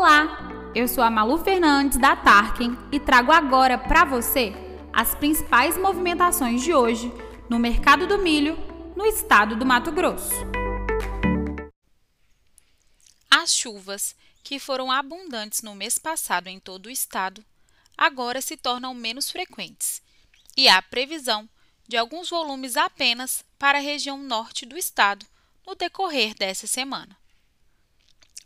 Olá, eu sou a Malu Fernandes da Tarkin e trago agora para você as principais movimentações de hoje no mercado do milho no estado do Mato Grosso. As chuvas, que foram abundantes no mês passado em todo o estado, agora se tornam menos frequentes e há previsão de alguns volumes apenas para a região norte do estado no decorrer dessa semana.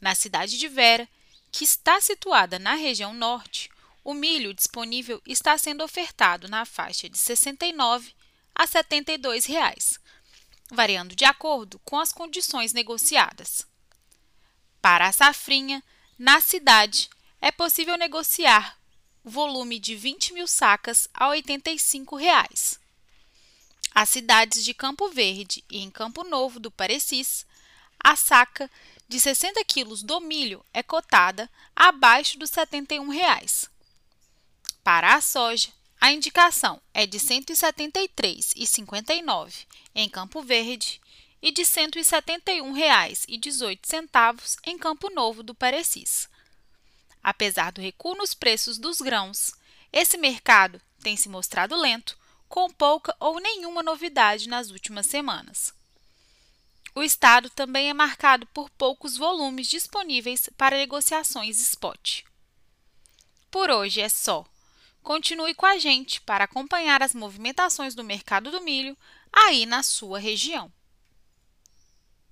Na cidade de Vera, que está situada na região norte, o milho disponível está sendo ofertado na faixa de R$ 69 a 72 reais, variando de acordo com as condições negociadas. Para a safrinha, na cidade, é possível negociar o volume de 20 mil sacas a 85 reais. As cidades de Campo Verde e em Campo Novo do Parecis, a saca de 60 quilos do milho é cotada abaixo dos 71 reais. Para a soja, a indicação é de R$ 173,59 em Campo Verde e de R$ 171,18 em Campo Novo do Parecis. Apesar do recuo nos preços dos grãos, esse mercado tem se mostrado lento, com pouca ou nenhuma novidade nas últimas semanas. O estado também é marcado por poucos volumes disponíveis para negociações spot. Por hoje é só. Continue com a gente para acompanhar as movimentações do mercado do milho aí na sua região.